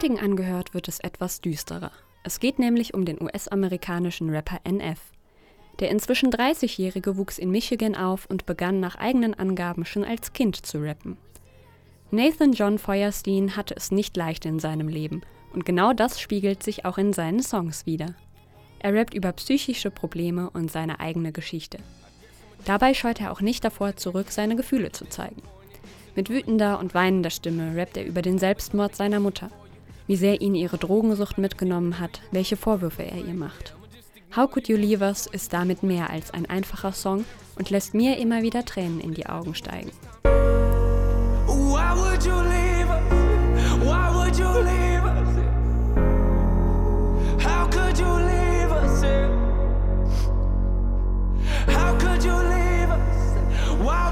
heutigen angehört, wird es etwas düsterer. Es geht nämlich um den US-amerikanischen Rapper NF. Der inzwischen 30-Jährige wuchs in Michigan auf und begann nach eigenen Angaben schon als Kind zu rappen. Nathan John Feuerstein hatte es nicht leicht in seinem Leben und genau das spiegelt sich auch in seinen Songs wider. Er rappt über psychische Probleme und seine eigene Geschichte. Dabei scheut er auch nicht davor zurück, seine Gefühle zu zeigen. Mit wütender und weinender Stimme rappt er über den Selbstmord seiner Mutter, wie sehr ihn ihre Drogensucht mitgenommen hat, welche Vorwürfe er ihr macht. How Could You Leave Us ist damit mehr als ein einfacher Song und lässt mir immer wieder Tränen in die Augen steigen. Why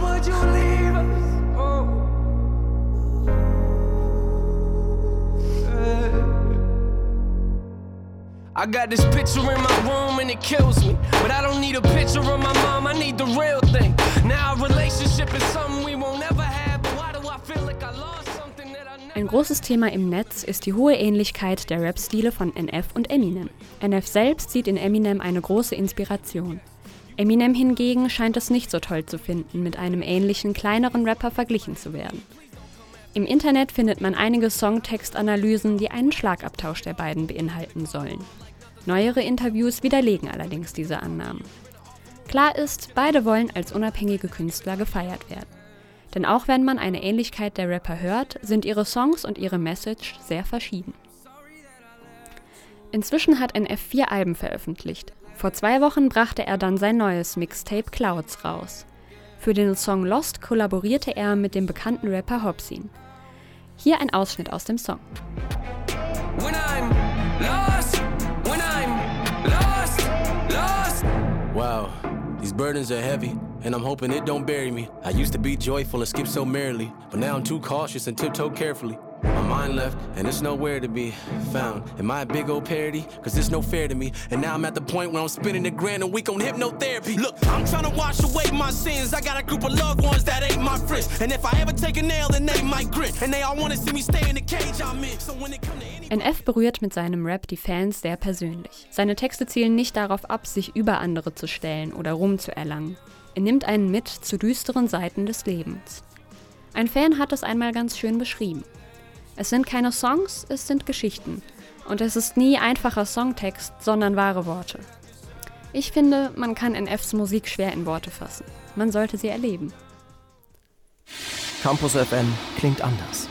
would you leave I got this picture in my room and it kills me. But I don't need a picture of my mom, I need the real thing. Now, a relationship is something we won't ever have. But why do I feel like I lost something that I never Ein großes Thema im Netz ist die hohe Ähnlichkeit der Rap-Stile von NF und Eminem. NF selbst sieht in Eminem eine große Inspiration. Eminem hingegen scheint es nicht so toll zu finden, mit einem ähnlichen, kleineren Rapper verglichen zu werden. Im Internet findet man einige Songtextanalysen, die einen Schlagabtausch der beiden beinhalten sollen. Neuere Interviews widerlegen allerdings diese Annahmen. Klar ist, beide wollen als unabhängige Künstler gefeiert werden. Denn auch wenn man eine Ähnlichkeit der Rapper hört, sind ihre Songs und ihre Message sehr verschieden. Inzwischen hat NF vier Alben veröffentlicht. Vor zwei Wochen brachte er dann sein neues Mixtape Clouds raus. Für den Song Lost kollaborierte er mit dem bekannten Rapper Hobsin. Hier ein Ausschnitt aus dem Song. Wow, these burdens are heavy, and I'm hoping it don't bury me. I used to be joyful and skip so merrily, but now I'm too cautious and tiptoe carefully. My mind left, and it's nowhere to be found. Am I a big old parody? Cause it's no fair to me. And now I'm at the point where I'm spending a grand a week on hypnotherapy. Look, I'm trying to wash away my sins. I got a group of loved ones that ain't my friends. And if I ever take a nail, then they might grit. And they all wanna see me stay in the cage I'm in. So when it come to NF berührt mit seinem Rap die Fans sehr persönlich. Seine Texte zielen nicht darauf ab, sich über andere zu stellen oder Ruhm zu erlangen. Er nimmt einen mit zu düsteren Seiten des Lebens. Ein Fan hat es einmal ganz schön beschrieben. Es sind keine Songs, es sind Geschichten. Und es ist nie einfacher Songtext, sondern wahre Worte. Ich finde, man kann NFs Musik schwer in Worte fassen. Man sollte sie erleben. Campus FM klingt anders.